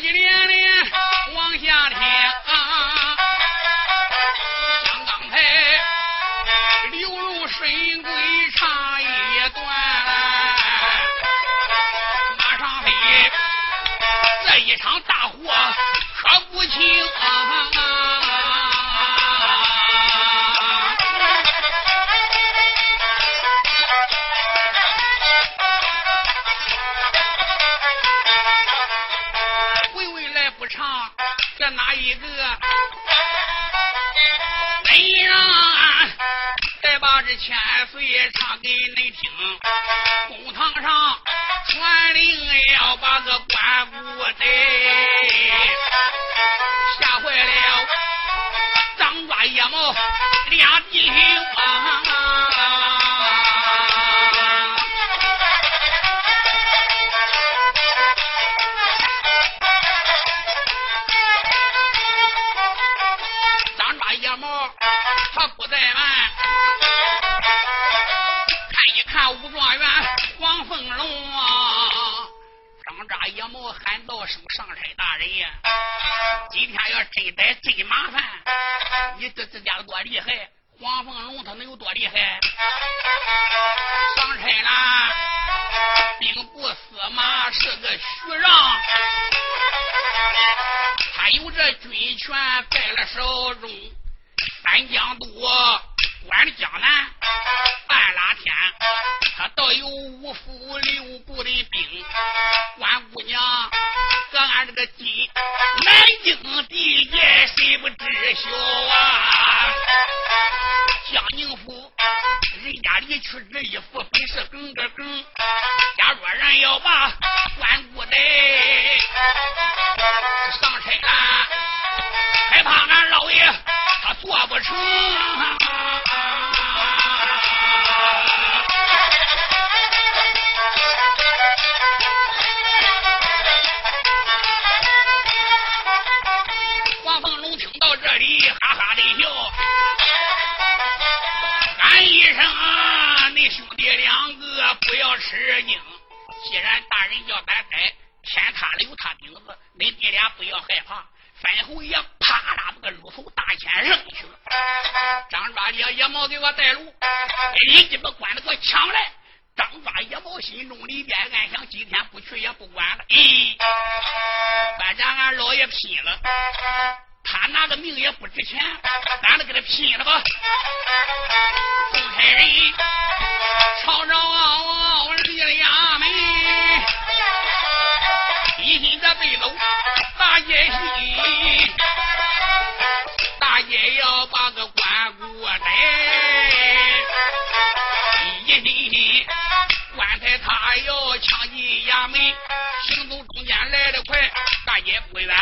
接真麻烦。你这这家伙多厉害！黄凤龙他能有多厉害？上差啦，兵部司马是个徐让，他有这军权在了手中，三江渡管江南。”半拉天，他倒有五府六部的兵。关姑娘，和俺这个金南京地界，谁不知晓啊？江宁府，人家离去这一府，本是梗个梗。假若人要把关姑奶，上差了，害怕俺老爷他做不成。兄弟两个不要吃惊。既然大人叫咱逮，天塌了有他顶子，恁爹俩不要害怕。”范侯爷啪啦把个鹿头大剑扔去了。张抓野野猫给我带路，立即把关子给我抢来。张抓野猫心中里边暗想：今天不去也不管了。咦，反正俺老爷拼了。他拿个命也不值钱，咱都给他拼了吧！宋开棺材他要抢进衙门，行走中间来得快，大街不远。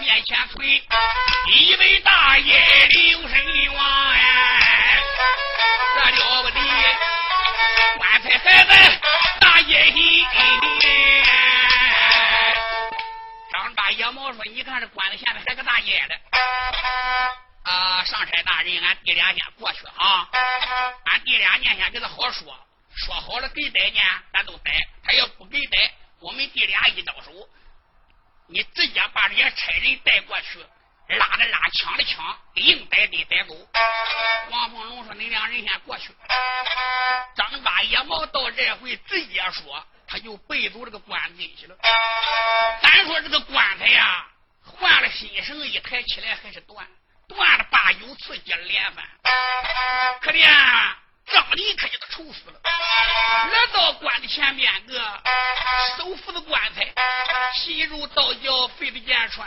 面前推一位大爷刘神王哎，这了不得，棺材还在大街西。张大野猫说：“你看这棺材前面还个大爷的。”啊，上差大人，俺弟俩先过去啊，俺弟俩念先给他好说，说好了给逮呢，咱都逮；他要不给逮，我们弟俩一招手。你直接把这些差人带过去，拉的拉，抢的抢，硬逮的逮走。王凤龙说：“你两人先过去。”张八野猫到这回直接说，他就背走这个棺材去了。单说这个棺材呀，换了新绳一抬起来还是断，断了八九次接连翻。可怜啊张离可就愁死了。来到棺的前边，个手扶着棺材，心如刀绞，肺的剑穿，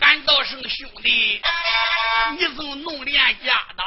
喊道声兄弟，你怎弄廉价的？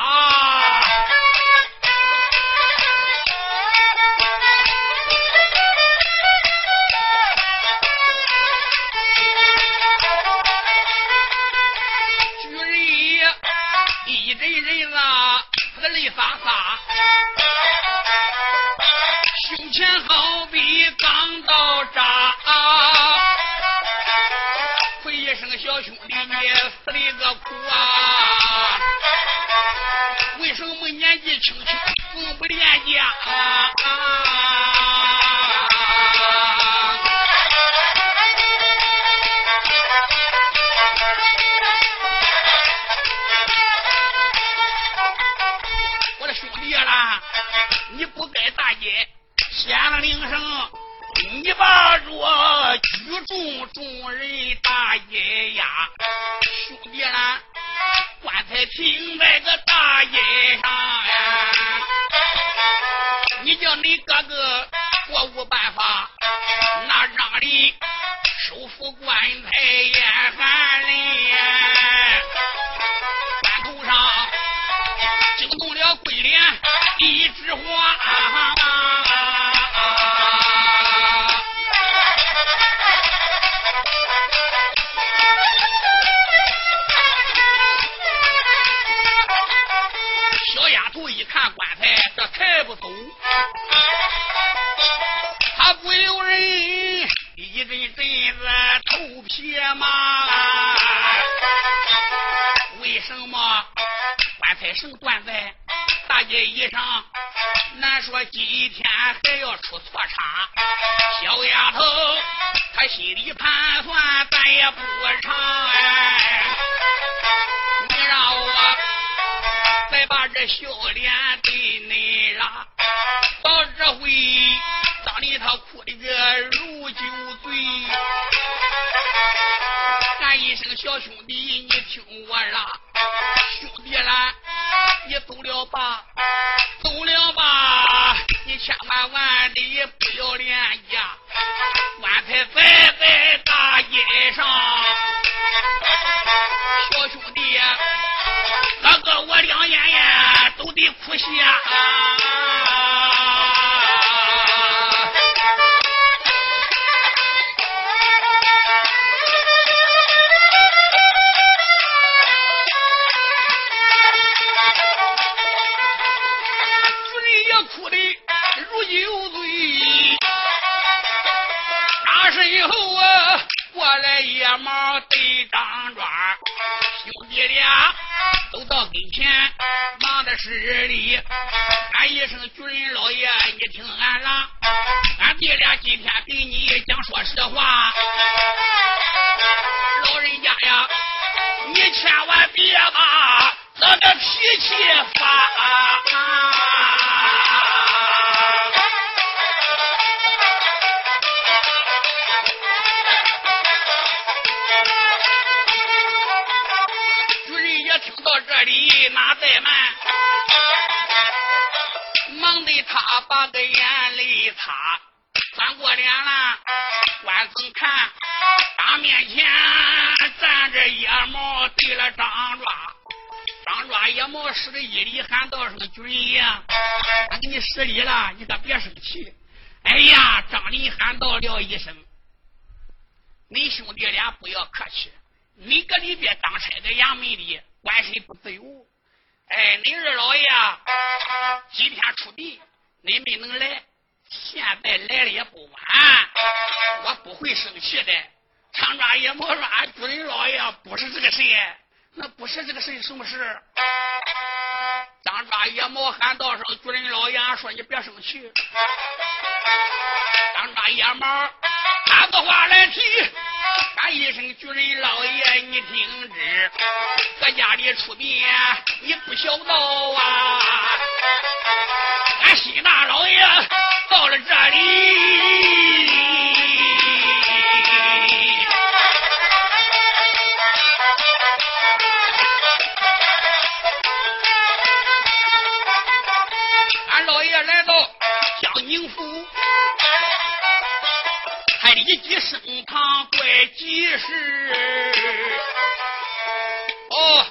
棺材绳断在大街衣上？难说今天还要出错差。小丫头，她心里盘算，咱也不长哎。你让我再把这笑脸对你。到这回，当里他哭的个如酒醉。喊一声小兄弟，你听我啦，兄弟啦，你走了吧，走了吧，你千万万的不要脸呀！棺材摆在大街上，小兄弟，哥哥我两眼眼都得哭瞎。连忙对张庄兄弟俩走到跟前，忙的是里。俺一声巨人老爷，你听俺郎，俺弟俩今天给你讲说实话。老人家呀，你千万别把咱的脾气发。啊施个一礼，喊道：“声军爷，俺给你施礼了，你可别生气。”哎呀，张林喊道了一声：“你兄弟俩不要客气，你搁里边当差在衙门里，官身不自由。哎，你二老爷今天出殡。”你没能来，现在来了也不晚，我不会生气的。长抓也莫说俺主人老爷不是这个事，那不是这个事什么事？张抓也莫喊道声主人老爷，说你别生气。张抓野猫喊个话来提，喊一声主人老爷，你听旨，搁家里出殡，你不晓得啊。俺西大老爷到了这里，还立即升堂怪吉事。哦，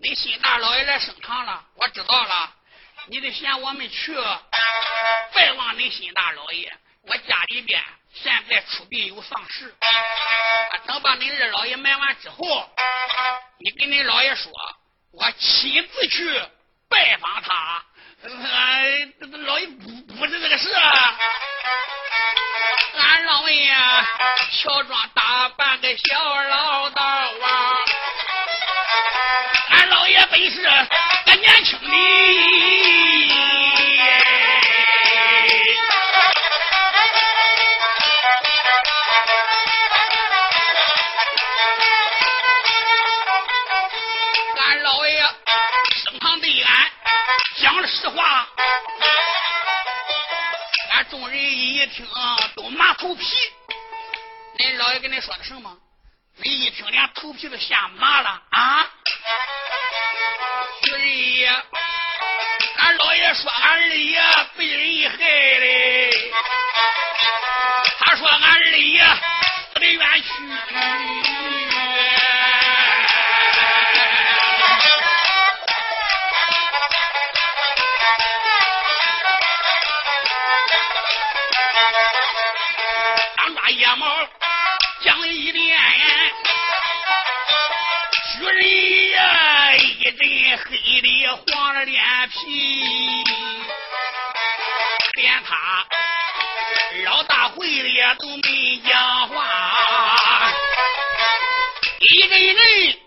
你新大老爷来升堂了，我知道了。你得嫌我们去，拜望你新大老爷。我家里边现在出殡有丧事，等把你二老爷埋完之后，你跟你老爷说，我亲自去拜访他。俺老爷不不是这个事啊，俺老爷乔装打扮个小老道啊，俺老爷本是个年轻的。实话，俺众人一听都麻头皮。恁老爷跟恁说的什么？你一听连头皮都吓麻了啊！徐人爷，俺老爷说俺二爷被人害嘞，他说俺二爷死的冤屈。大野猫讲一脸，雪人呀一阵黑的黄了脸皮，连他老大会的也都没讲话。一个人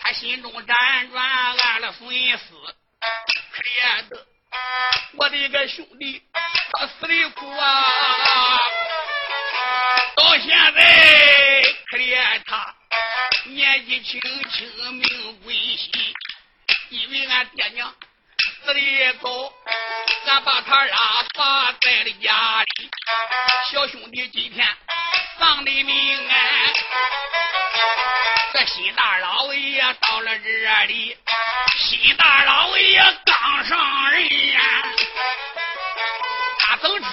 他心中辗转，暗了寻思：可怜的我的个兄弟，他死的苦啊！现在可怜他年纪轻轻，命归西。因为俺爹娘死的早，俺把他拉撒在了家里。小兄弟今天丧的命哎，这新大老爷到了这里，新大老爷刚上任呀，他怎知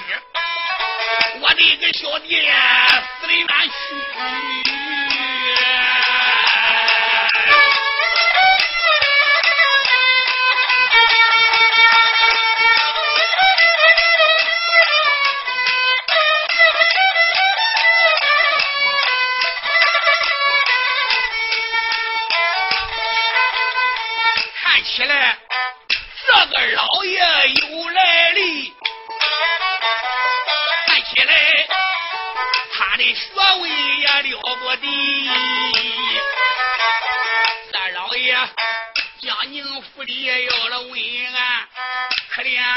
的个小弟死的冤屈？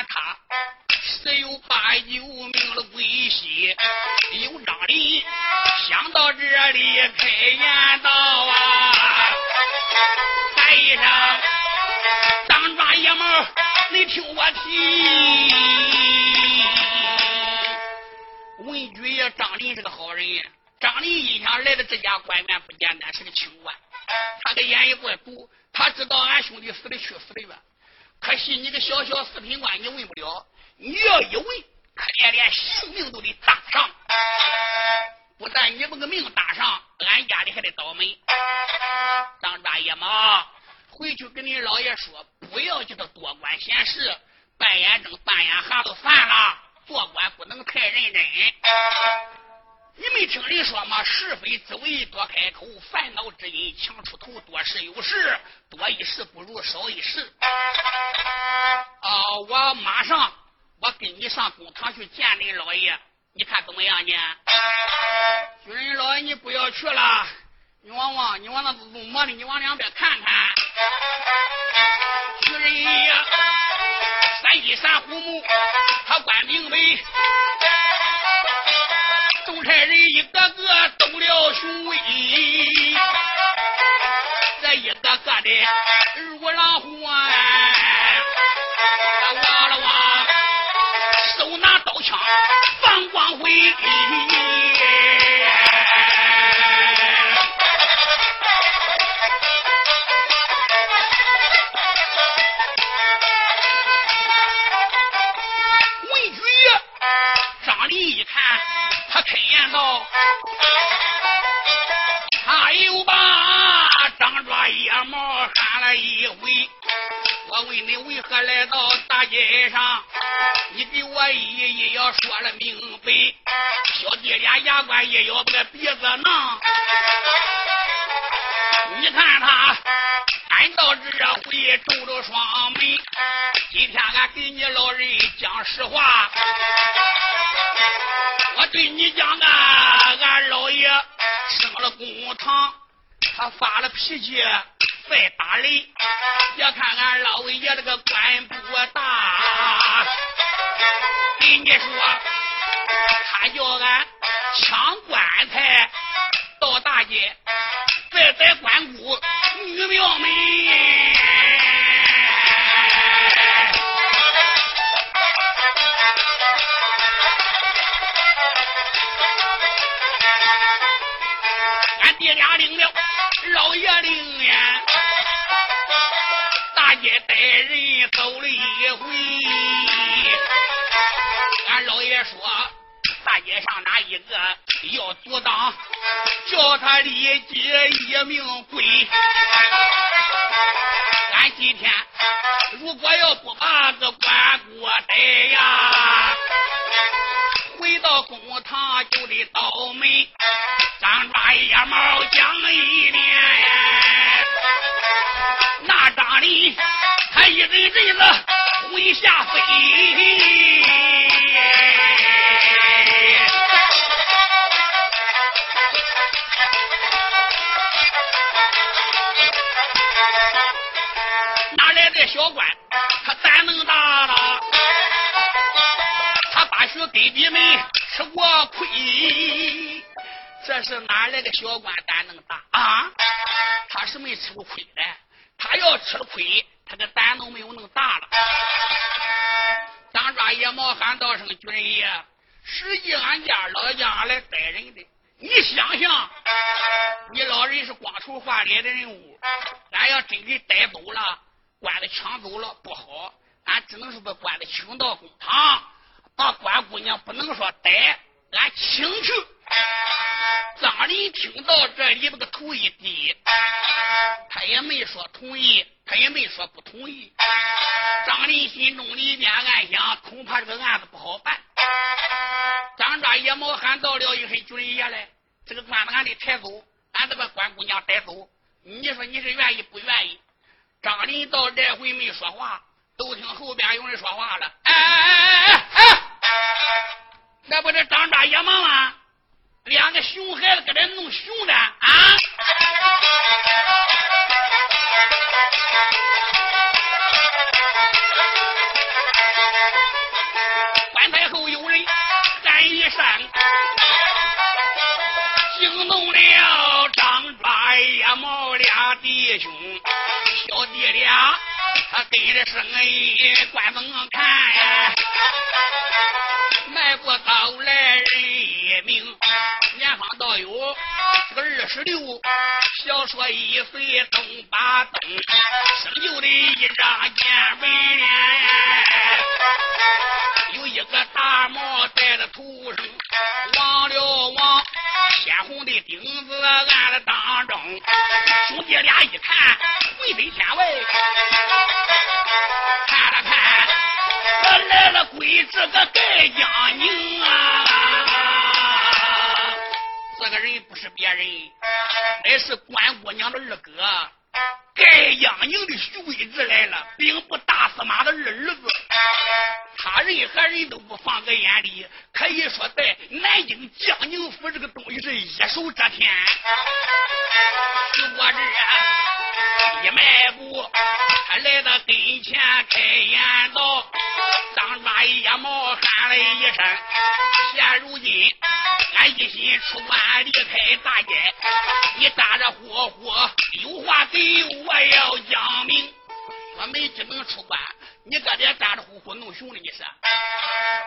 他十有八九命了归西。有张林想到这里开言道啊，喊一声。张抓野猫，你听我提。文举爷张林是个好人，张林一想来的这家官员不简单，是个清官。他的眼一怪毒，他知道俺兄弟死的去死的冤。可惜你个小小四品官，你问不了。你要一问，可怜连性命都得搭上。不但你把个命搭上，俺家里还得倒霉。张大爷嘛。回去跟你老爷说，不要叫他多管闲事，半眼睁半眼瞎都算了。做官不能太认真。你没听人说吗？是非滋味多开口，烦恼之因强出头。多事有事，多一事不如少一事。啊，我马上我跟你上公堂去见你老爷，你看怎么样呢？军人老爷，你不要去了。你往往，你往那路磨的，你往两边看看。徐人呀，三七三虎目，他关明白。派人一个个动了雄威，这一个个的如狼虎啊！望了望，手拿刀枪放光辉。命归。俺今天如果要不把个关过带呀，回到公堂就得倒霉。张抓野猫讲一遍，那张里他一阵阵子回下飞。这小官？他胆能大了？他把学给你们吃过亏。这是哪来的小官胆能大啊？他是没吃过亏的，他要吃了亏，他的胆都没有那么大了。张抓野猫喊道声：“军爷，实际俺家老将来逮人的，你想想，你老人是光头化脸的人物，俺要真给逮走了，官的抢走了不好，俺只能是把官的请到公堂，把官姑娘不能说逮，俺请去。”张林听到这里，那个头一低，他也没说同意，他也没说不同意。张林心中里边暗想，恐怕这个案子不好办。张抓野猫喊到了一声：“军人爷嘞，这个官子俺得抬走，俺得把关姑娘带走。你说你是愿意不愿意？”张林到这回没说话，都听后边有人说话了：“哎哎哎哎哎，那不是张抓野猫吗？”两个熊孩子搁这弄熊的啊！关太后有人喊一声，惊动了张抓野猫俩弟兄，小弟俩他跟着声音关门看，迈过刀来人一名。年方倒有个二十六，小说一岁东八灯，生就的一张尖纹脸，有一个大帽戴在头上，望了望鲜红的钉子按了当中，兄弟俩一看浑身天外，看了看，来了鬼子个盖江宁啊！这个人不是别人，乃是关姑娘的二哥，盖阳宁的徐贵子来了，兵部大司马的二儿子。他任何人都不放在眼里，可以说在南京江宁府这个东西是一手遮天。我这一迈步，他来到跟前开言道：“张抓野猫喊了一声，现如今。”俺一心出关离开大街，你咋着呼呼有话给我要讲明。我没只能出关，你搁这咋着呼呼弄熊的？你是？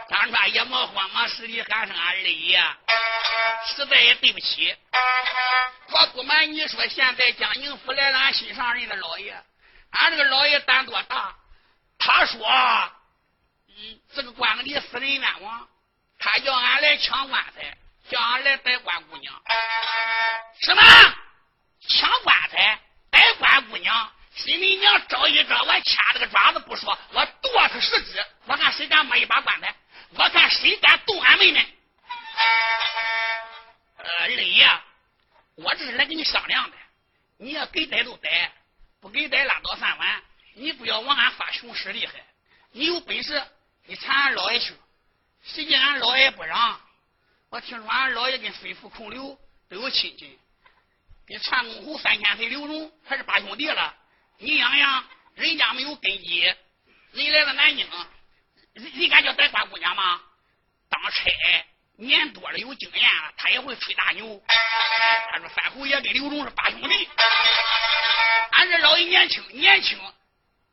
张川也没慌忙失礼喊声俺二爷，实在也对不起。我不瞒你说，现在江宁府来了俺心上人的老爷，俺这个老爷胆多大？他说，嗯，这个官里死人冤枉，他叫俺来抢棺材。叫俺来逮关姑娘，什么抢棺材逮关姑娘？新你娘找一招，我掐着个爪子不说，我剁他十指！我看谁敢摸一把棺材，我看谁敢动俺妹妹。呃，二爷，我这是来跟你商量的，你要给逮就逮，不给逮拉倒三碗。你不要往俺发熊使厉害，你有本事你缠俺老爷去，谁叫俺老爷不让？我听说俺老爷跟飞虎孔刘都有亲戚，跟传公侯三千岁刘荣还是八兄弟了。你想想，人家没有根基，人来到南京，人人敢叫带关姑娘吗？当差年多了，有经验了，他也会吹大牛。他说三侯爷跟刘荣是八兄弟，俺这老爷年轻，年轻，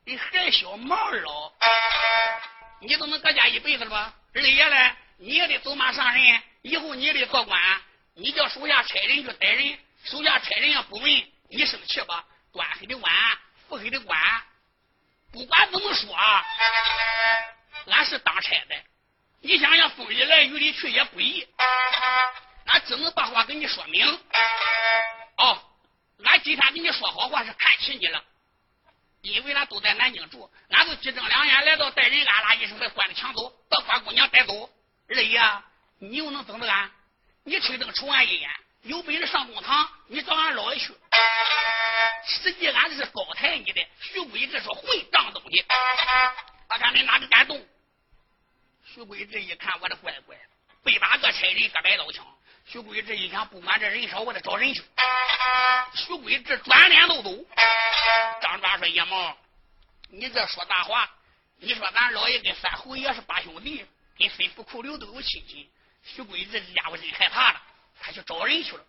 你还小毛老，你都能搁家一辈子了吧？二爷嘞？你也得走马上任，以后你得做官，你叫手下差人去逮人，手下差人也不问，你生气吧？端黑的碗，扶黑的官，不管怎么说，俺是当差的。你想想，风里来雨里去也不易，俺只能把话跟你说明。哦，俺今天跟你说好话是看起你了，因为俺都在南京住，俺就急睁两眼来到带人，俺拉一声把官子抢走，把官姑娘带走。二爷，你又能怎么干？你吹灯瞅俺一眼，有本事上公堂，你找俺老爷去。实际俺这是高抬你的，徐贵这是混账东西，我看你哪个敢动？徐贵这一看，我的乖乖，被八个差人各摆刀枪。徐贵这一想，不管这人少，我得找人去。徐贵这转脸就走。张抓说：“叶毛，你这说大话！你说咱老爷跟三侯爷是八兄弟，跟飞福寇刘都有亲戚。徐贵这家伙真害怕了，他去找人去了。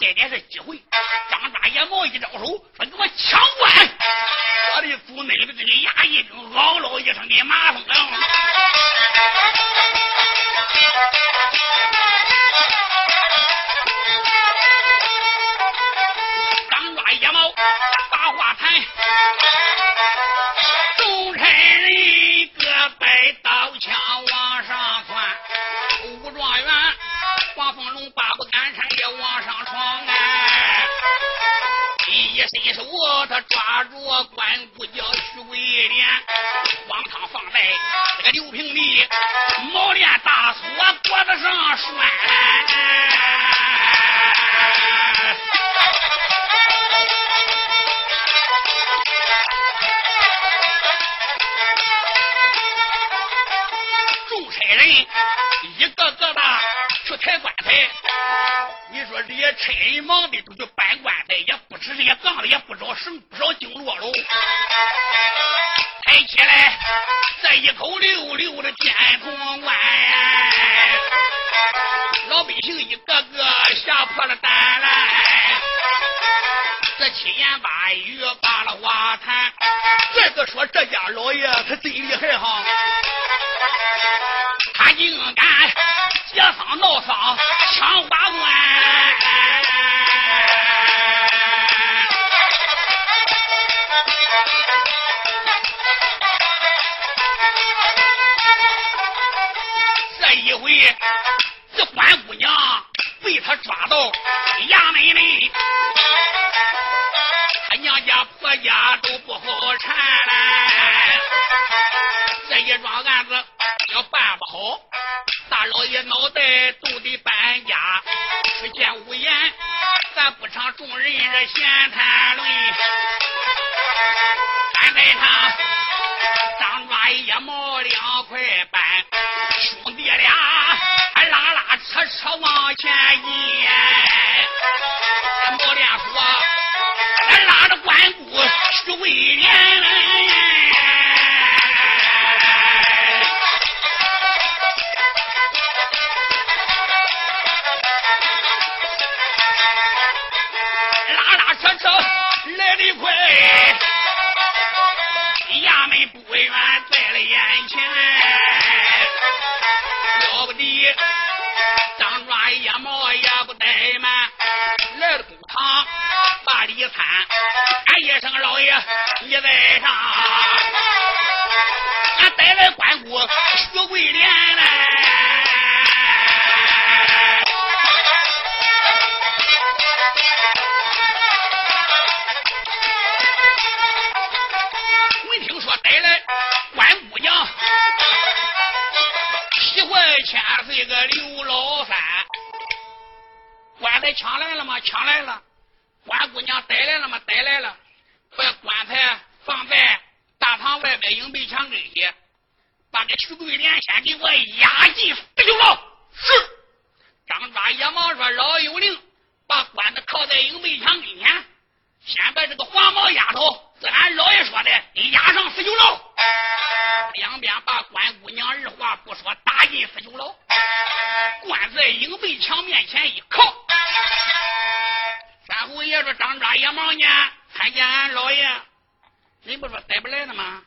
这点是机会。张抓叶毛一招手，说：‘给我抢官！’我的祖奶奶这个衙役兵嗷嗷一声跟马蜂样。刚抓野猫，把话谈。往上闯哎！一伸手，他抓住关公叫徐桂莲，往堂放在这个刘平的毛链大锁脖子上拴。众差人一个个的，这些差人忙的都去搬棺材，也不止这些杠子，也不少绳，不少经络喽。抬起来，这一口溜溜的天空关，老百姓一个个吓破了胆来。这七言八语把了话谈，这个说这家老爷他真厉害哈，他竟敢劫丧闹丧抢花冠。徐威爷说：“张抓野猫呢？看见俺老爷，你不说逮不来了吗？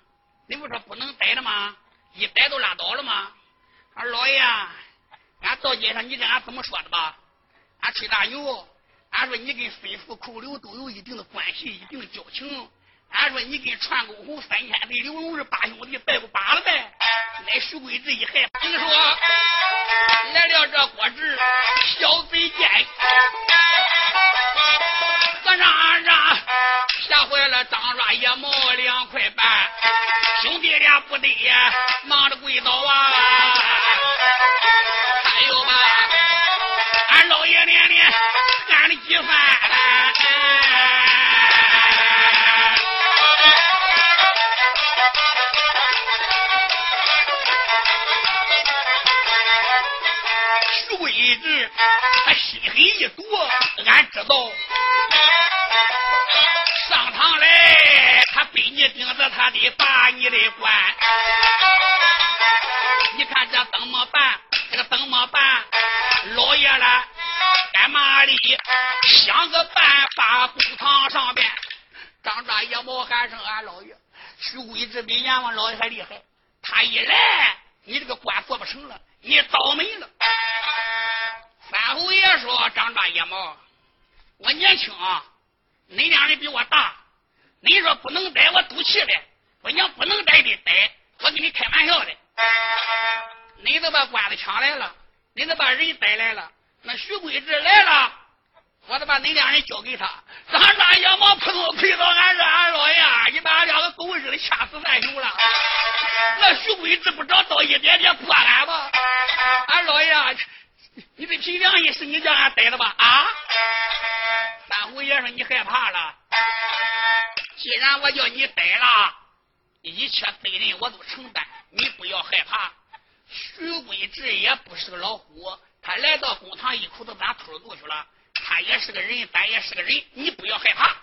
你不说不能逮了吗？一逮都拉倒了吗？俺老爷，俺到街上你跟俺怎么说的吧？俺吹大牛，俺说你跟孙富寇刘都有一定的关系，一定的交情。俺说你跟串沟红三千岁刘荣是八兄弟，拜不罢了呗。那徐贵志一害怕，你说来了这郭志小贼贱，让让吓坏了张抓野毛两块半，兄弟俩不得呀忙着跪倒啊！还有吧，俺老爷连连喊了几番。一直他心狠意毒，俺知道。上堂来，他背你顶着他的把你的关。你看这怎么办？这个怎么办？老爷了，干嘛的？想个办法，公堂上边，张抓野猫喊声俺老爷，徐贵志比阎王老爷还厉害。他一来，你这个官做不成了，你倒霉了。三侯爷说：“张大野猫，我年轻，你两人比我大，你说不能逮我赌气的，我娘不能逮的逮，我跟你开玩笑的。你都把官子抢来了，你都把人逮来了，那徐贵志来了，我得把你两人交给他。张大野猫扑通跪到俺这：俺老爷，你把俺两个狗日的掐死咱兄了。那徐贵志不找到一点点破案吗？俺老爷。” 你的凭良心是你叫俺逮的吧？啊！三虎爷说你害怕了。既然我叫你逮了，一切责任我都承担，你不要害怕。徐贵志也不是个老虎，他来到公堂一口子把秃噜去了。他也是个人，咱也是个人，你不要害怕。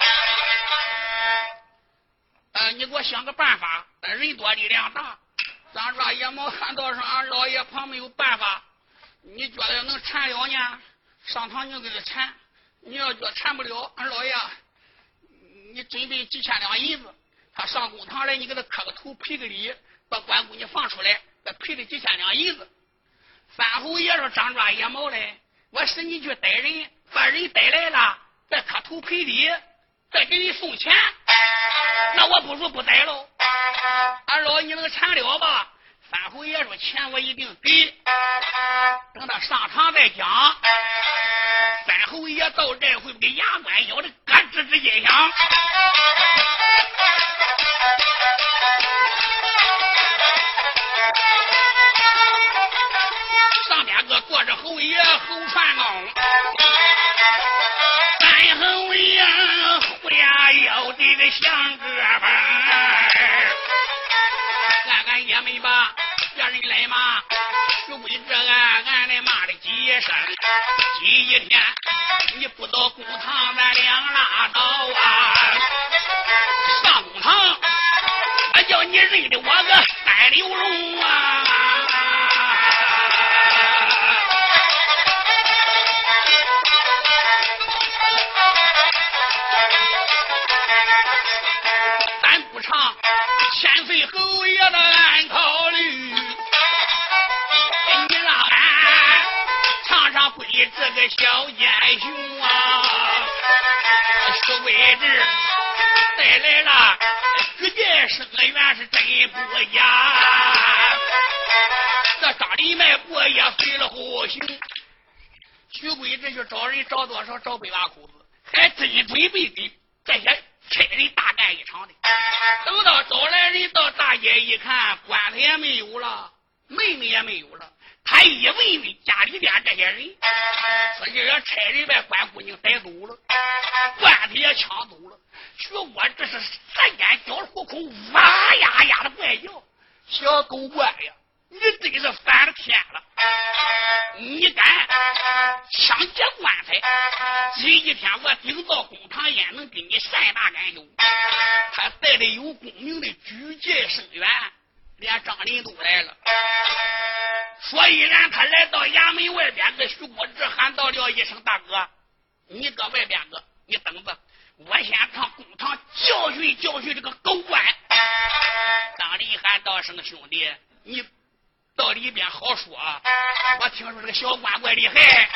呃，你给我想个办法。人多力量大，咱说野猫喊道上，俺老爷旁没有办法。你觉得能缠了呢？上堂你给他缠，你要觉缠不了，俺老爷，你准备几千两银子，他上公堂来，你给他磕个头，赔个礼，把关公你放出来，再赔他几千两银子。三侯爷说张抓野猫嘞，我使你去逮人，把人逮来了，再磕头赔礼，再给你送钱，那我不如不逮喽。俺老你能缠了吧？三侯爷说：“钱我一定给，等他上场再讲。”三侯爷到这回给牙关咬的咯吱吱音响，上边个坐着侯爷侯传公，三侯爷胡牙咬的个像哥们俺俺也没把。别人来骂，就为这俺俺来骂了几声，今一天你不到公堂，咱两拉倒啊！上公堂，我叫你认得我个三流龙啊！咱不唱千岁侯爷的暗考虑。这个小奸雄啊，徐贵志带来了举荐生源是真不假。这张里迈过也费了好心，徐贵志去找人找多少找百把口子，还真准备给这些差人大干一场的。等到找来人到大街一看，棺材也没有了，妹妹也没有了。他一问问家里边这些人，说这个差人把关姑娘带走了，棺材也抢走了。徐国这是三间叫虎口，哇呀呀的怪叫，小狗官呀，你真是翻了天了！你敢抢劫棺材？今一天我顶到公堂也能跟你善大干休。他带的有功名的举荐生员，连张林都来了。所以然，他来到衙门外边，跟徐国志喊道了一声：“大哥，你搁外边个，你等着，我先上公堂教训教训这个狗官。”张林喊道声：“兄弟，你到里边好说。我听说这个小官怪厉害。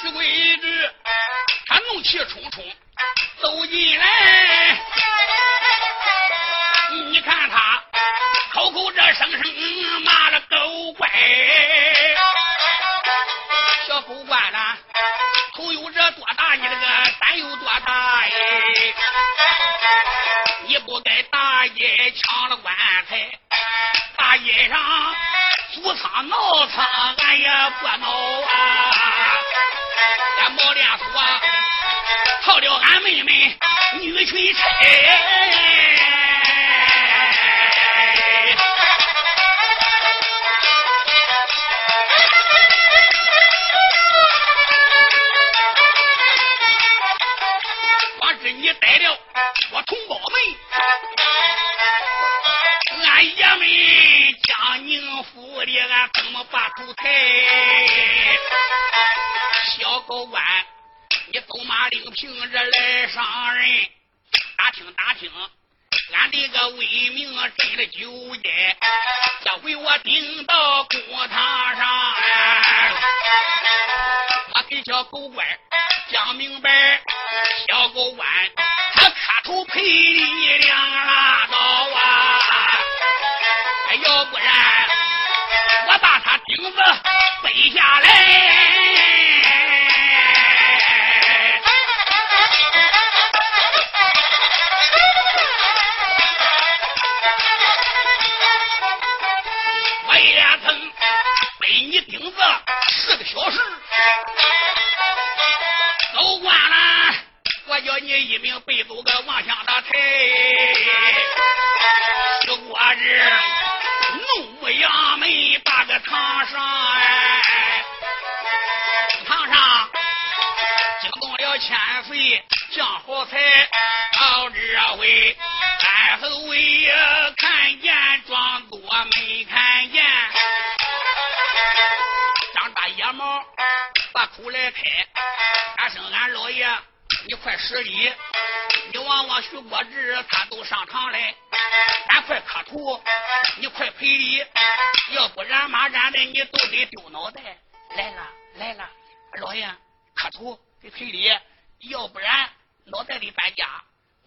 徐桂枝，他怒气冲冲走进来，你看他口口这声声骂了狗怪。小狗官呐，头有这多大，你这个胆有多大哎？你不该大爷抢了棺材，大街上租仓闹仓，俺也不闹啊！俺毛连锁套了俺妹妹女裙钗是你逮了我同胞们，俺爷们将宁府里，俺怎么把头抬？小狗官，你走马岭平着来伤人，打听打听俺这个为名，真了酒钱。这回我顶到公堂上，我给小狗官讲明白。小狗官，他磕头赔你两把刀啊！要不然我把他钉子背下来，我也曾背你钉子四个小时。叫你一命背走个万乡的财，这我日怒目扬眉把个堂上哎，堂上惊动了千岁降好财，到这回三侯爷看见庄作没看见，张大野猫把口来开，俺生俺老爷。你快施礼。你望望徐国志，他都上堂来，赶快磕头，你快赔礼，要不然马然的你都得丢脑袋。来了来了，老爷磕头给赔礼，要不然脑袋得搬家。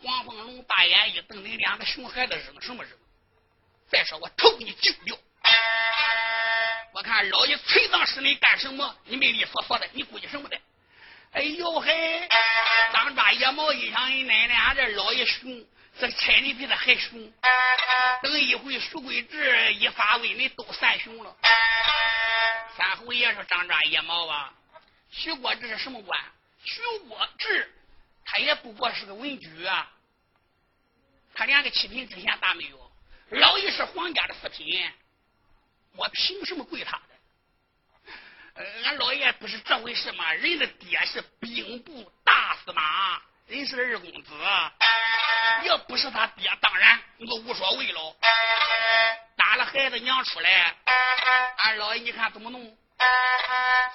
黄凤龙大眼一瞪，你两个熊孩子扔什么扔？再说我头给你揪掉！我看老爷催葬时你干什么？你没利索索的，你估计什么的？哎呦，嘿，张爪野猫，一想你奶奶，俺这老爷熊，这亲的比他还熊。等一会，舒桂治一发威，你都散熊了。三侯爷说，张爪野猫吧。徐国志是什么官？徐国志，他也不过是个文举啊。他连个七品知县大没有，老爷是皇家的四品，我凭什么跪他？俺老爷不是这回事吗？人的爹是兵部大司马，人是二公子。要不是他爹，当然我无所谓了。打了孩子娘出来，俺老爷你看怎么弄？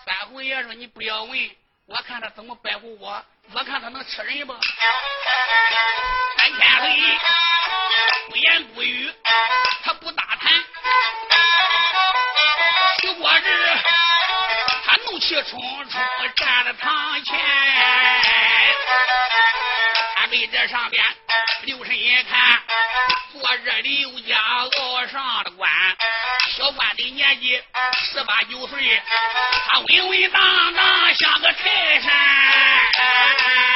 三侯爷说你不要问，我看他怎么摆布我，我看他能吃人不？三天黑，不言不语，他不打谈。徐国治。气冲冲站在堂前，他对这上边留神一看，坐着刘家傲上的官，小官的年纪十八九岁，他稳稳当当像个泰山。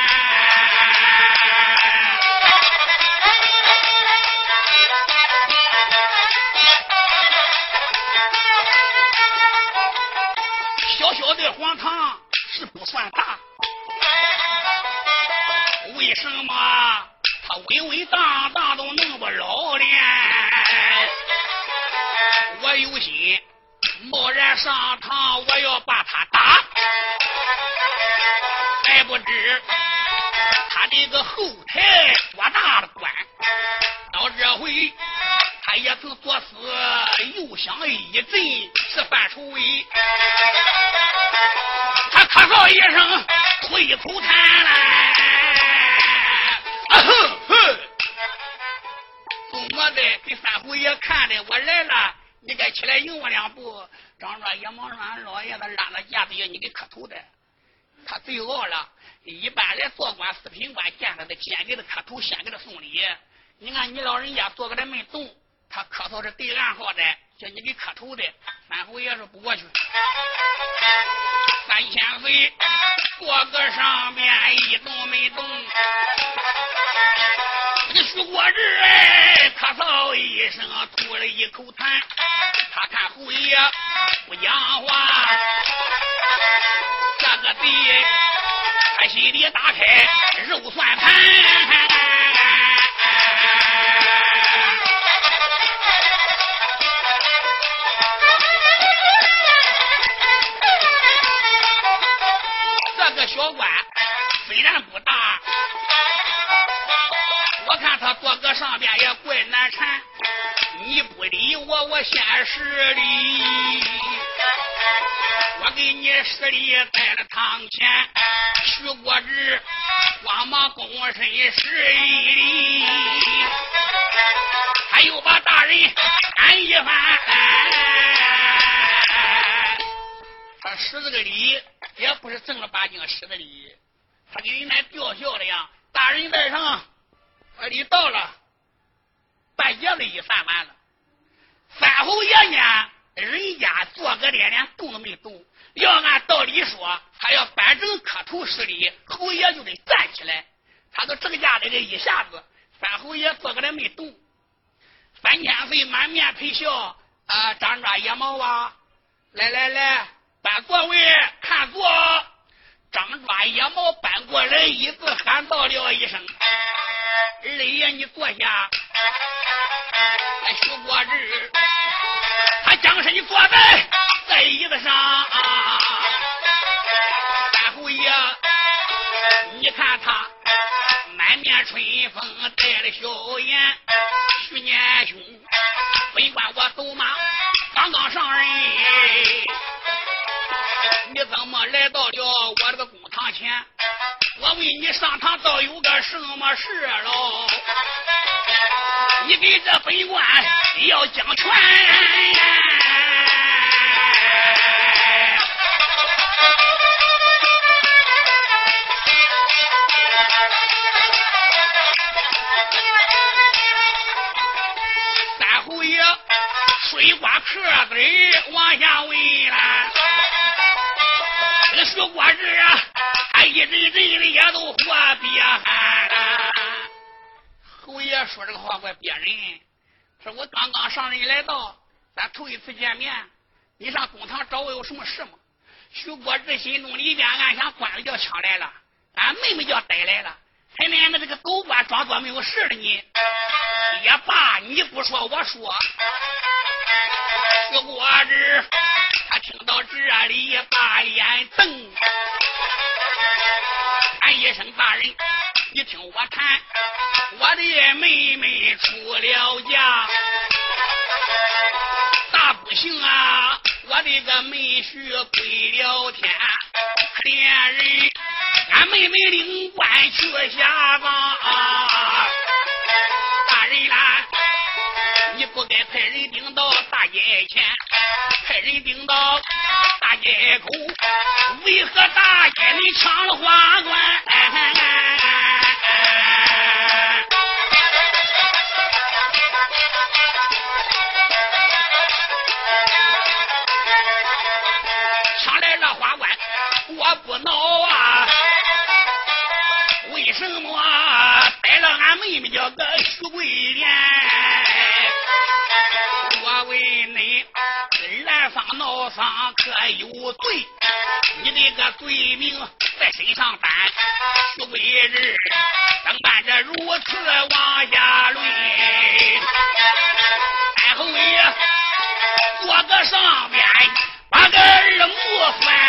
这荒堂是不算大，为什么他稳稳当当都那么老练？我有心贸然上堂，我要把他打，还不知他这个后台多大的官，到这回他也曾作死，又想一阵是犯愁为。咳嗽一声，吐一口痰来。啊哼哼，怎么的？给三虎爷看的，我来了，你该起来迎我两步。张卓也忙说：“俺老爷子拉了架子要你给磕头的，他最傲了。一般来做官四品官，见他的先给他磕头，先给他送礼。你看你老人家坐在这没动。”他咳嗽是对暗号的，叫你给磕头的。三侯爷说不过去，三千岁，脖子上面一动没动。你徐国治哎，咳嗽一声，吐了一口痰。他看侯爷不讲话，这个贼，他心里打开肉算盘。官虽然不大。我看他坐搁上边也怪难缠，你不理我，我先施礼。我给你施礼在了堂前，徐国志慌忙躬身施一礼，他又把大人喊一番。他施这个礼也不是正儿八经施的礼，他给人家吊孝的呀，大人在上。礼到了，半夜的衣散完了。三侯爷呢，人家坐个连连动都没动。要按道理说，他要摆正磕头施礼，侯爷就得站起来。他都这个架的这一下子，三侯爷坐个来没动。三千岁满面陪笑啊，张抓野猫啊，来来来，搬座位，看座。张抓野猫搬过来椅子，喊道了一声。二爷，你坐下。徐国志，他将身坐在在椅子上。三侯爷，你看他满面春风，带了笑颜。徐年兄，本官我走马刚刚上任，你怎么来到了我这个公堂前？我问你上堂倒有个什么事喽？你给这本官要讲全。三侯爷水瓜壳子往下问了，这个徐国志啊。一阵阵的也都活憋汗。侯爷说这个话怪憋人，说我刚刚上任来到，咱头一次见面，你上公堂找我有什么事吗？徐国志心中里边暗想：官子叫抢来了，俺妹妹叫逮来了，还连个这个狗官装作没有事的呢。也罢，你不说我说。徐国志他听到这里，把眼瞪。喊一声大人，你听我谈，我的妹妹出了嫁，大不幸啊！我的个妹婿归了天，可怜人，俺妹妹领官去下葬。人啦，你不该派人顶到大街前，派人顶到。大街口，为何大街里抢了花冠？哎上可有罪？你的个罪名在身上担，徐贵人怎办着如此往下论？太后爷坐个上边，把个二目翻。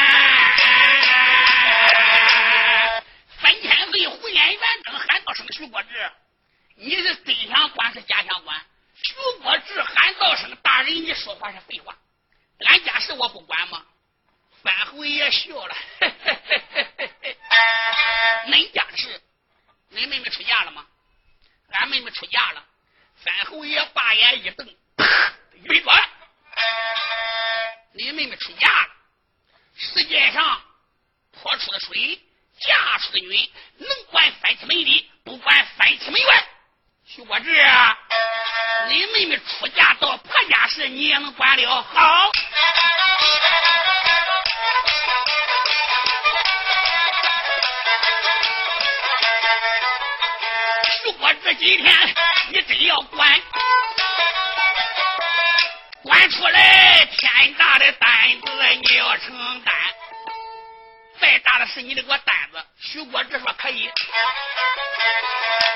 大的事，你得给我担子。徐国志说可以。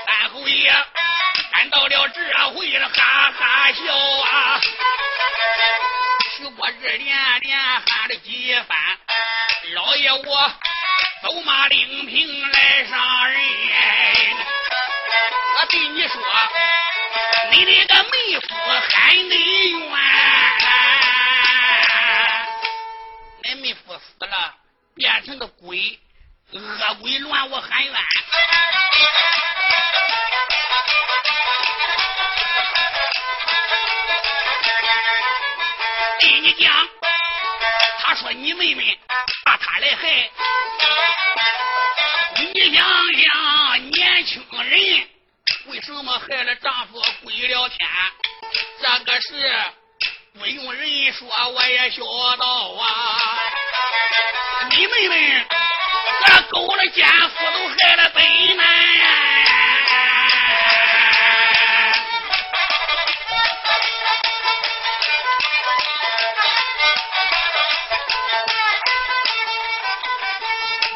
三侯爷赶到了这回，哈哈笑啊。徐国志连连喊了几番，老爷我走马领平来上任。我对你说，你那个妹夫还你冤，俺妹夫死了。变成个鬼，恶鬼乱我喊冤。对你讲，他说你妹妹怕他来害。你想想，年轻人为什么害了丈夫归了天？这个事不用人说，我也晓得啊。你妹妹，这勾了奸夫，都害了本男。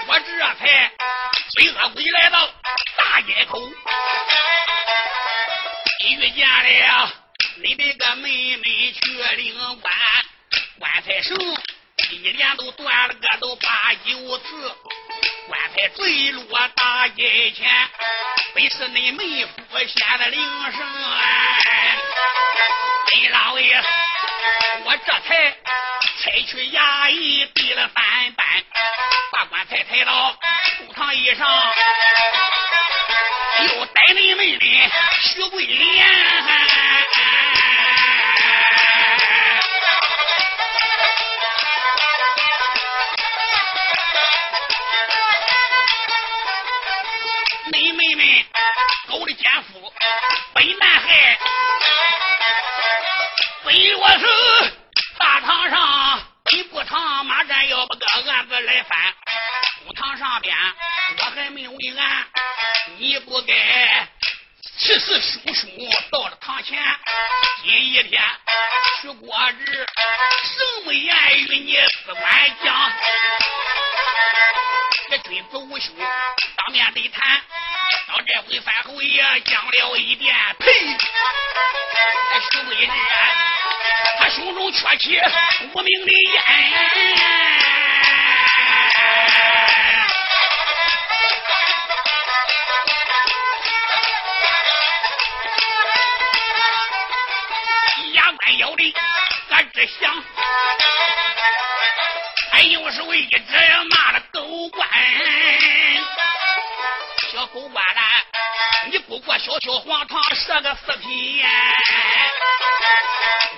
我这才追恶鬼来到大街口，遇见了你那个妹妹去领官，官才生。一连都断了个都八九次，棺材坠落大街前，本是你妹夫先的铃声。本老爷，我这才拆去衙役递了三班，把棺材抬到后堂以上，又逮你妹的徐桂莲。是叔叔到了堂前。今一天，徐国志圣么言与你私管讲，这君子无羞当面对谈。到这回范侯爷讲了一遍，呸！这徐贵志他胸中缺起无名的烟。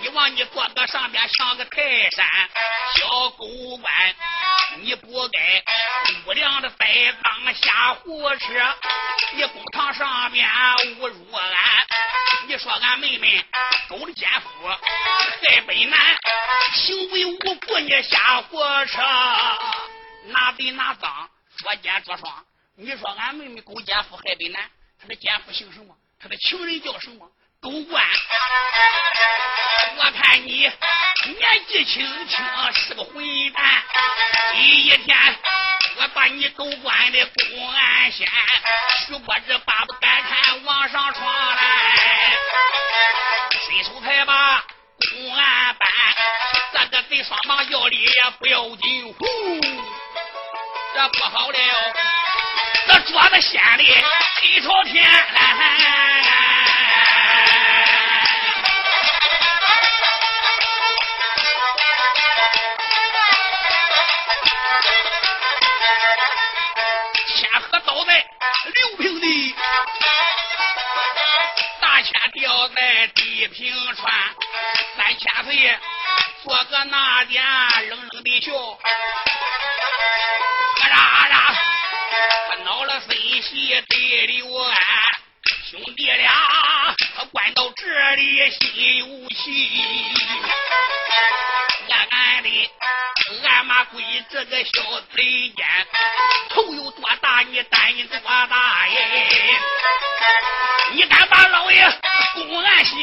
望你坐个上边像个泰山小狗官，你不该无良的栽赃瞎胡扯，你公堂上边侮辱俺，你说俺妹妹狗了奸夫害本男，行为无故你瞎胡扯，拿贼拿赃捉奸捉双，你说俺妹妹狗奸夫害本男，他的奸夫姓什么？他的情人叫什么？狗官，我看你年纪轻轻是个混蛋。第一天，我把你狗官的公安先，许我这巴不干看往上闯来。伸手拍吧，公安板，这个贼双棒要礼也不要紧。呼，这不好了，这桌子掀的背朝天。千河倒在刘平地，大千吊在地平川，三千岁做个那点冷冷的笑，啊啦啊啦，他恼了孙喜对刘安。兄弟俩关到这里心有气，暗的暗骂归这个小贼奸，头有多大你胆有多大耶？你敢把老爷公安先？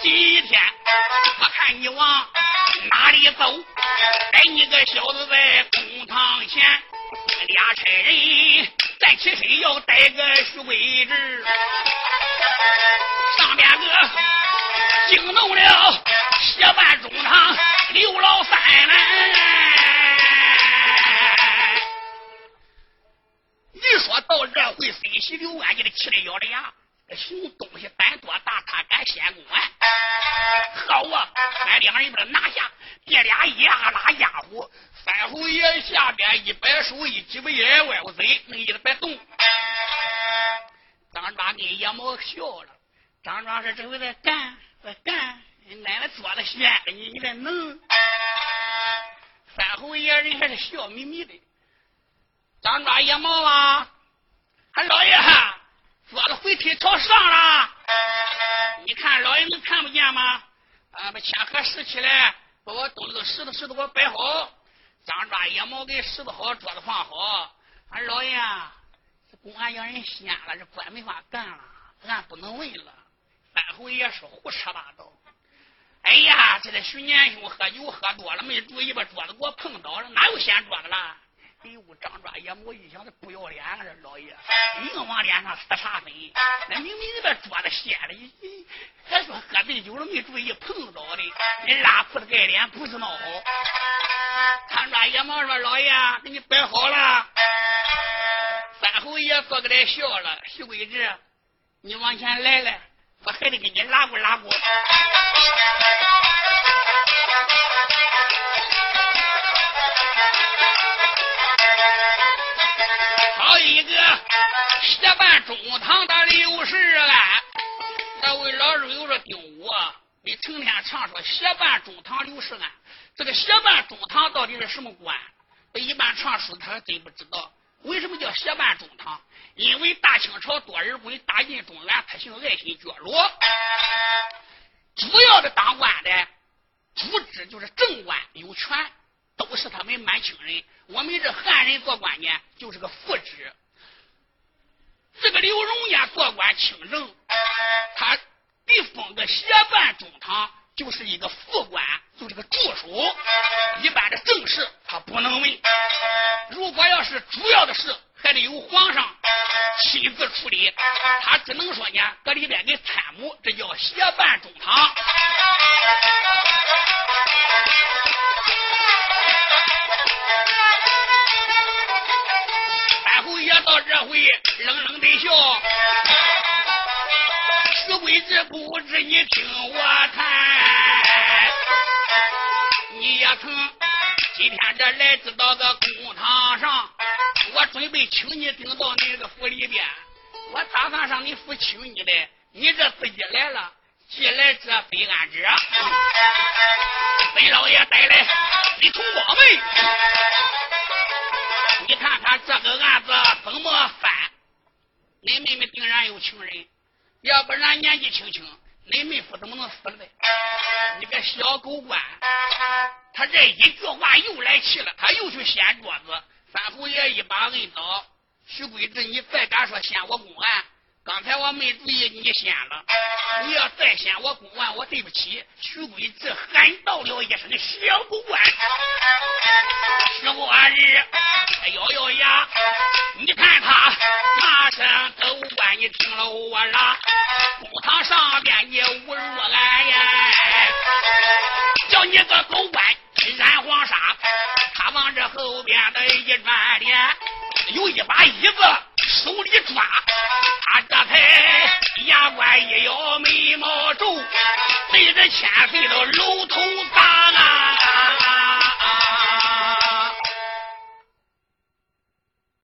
今天我看你往哪里走？带你个小子在公堂前，俩差人站起身要带个徐贵志，上边个惊动了协办中堂刘老三一说到这回，孙喜刘安就得气得咬着牙。熊东西胆多大，他敢先公安？好啊！俺两人把他拿下，这俩一拉拉家伙，三侯爷下边一摆手，一鸡巴眼歪我嘴，那个意思别动。张庄跟叶毛笑了。张庄说：“这回再干，再干，俺们做的闲的，你你这能？”三侯爷人还是笑眯眯的。张庄叶毛啊，俺老爷。桌子回腿朝上了，你看老爷能看不见吗？俺，把铅盒拾起来，把我东西石头石头给我摆好，张抓野猫给拾掇好，桌子放好。俺老爷，这公安让人掀了，这官没法干了，俺不能问了。三侯爷是胡扯八道。哎呀，这个徐年兄喝酒喝多了，没注意把桌子给我碰倒了，哪有掀桌子了？哎呦，张抓野毛一想，这不要脸啊！这老爷硬往脸上撒茶粉，那明明那个桌子掀了，还说喝醉酒了没注意碰到的，你拉裤子盖脸不是闹好。张抓野毛说：“老爷，给你摆好了。”三侯爷坐过来笑了。徐贵志，你往前来来，我还得给你拉过拉过。协办中堂的刘世安，那位老师有说丁武，你成天常说协办中堂刘世安，这个协办中堂到底是什么官？一般传书他还真不知道。为什么叫协办中堂？因为大清朝多尔衮大印中原，他姓爱新觉罗，主要的当官的主旨就是正官有权。都是他们满清人，我们这汉人做官呢，就是个副职。这个刘荣家做官清正，他被封个协办中堂，就是一个副官，就是个助手。一般的正事他不能问，如果要是主要的事，还得由皇上亲自处理，他只能说呢，搁里边给参谋，这叫协办中堂。到这回冷你听我谈，你也曾今天这来至到个公堂上，我准备请你顶到那个府里边，我打算上你府请你的，你这自己来了，既来者非安者，本老爷带来一同胞们。你看看这个案子怎么翻？你妹妹定然有情人，要不然年纪轻轻，你妹夫怎么能死了？你个小狗官，他这一句话又来气了，他又去掀桌子。三侯爷一把摁倒，徐贵志，你再敢说掀我公案？刚才我没注意，你掀了。你要再掀我公案，我对不起。徐贵志喊到了一声：“小狗官！”徐官日咬咬牙，你看他马上狗官，你听了我啦。公堂上边你侮辱俺呀！叫你个狗官染黄沙，他往这后边的一转脸，有一把椅子手里抓，他这才牙关一咬眉毛皱，对着千岁的楼头砸呐。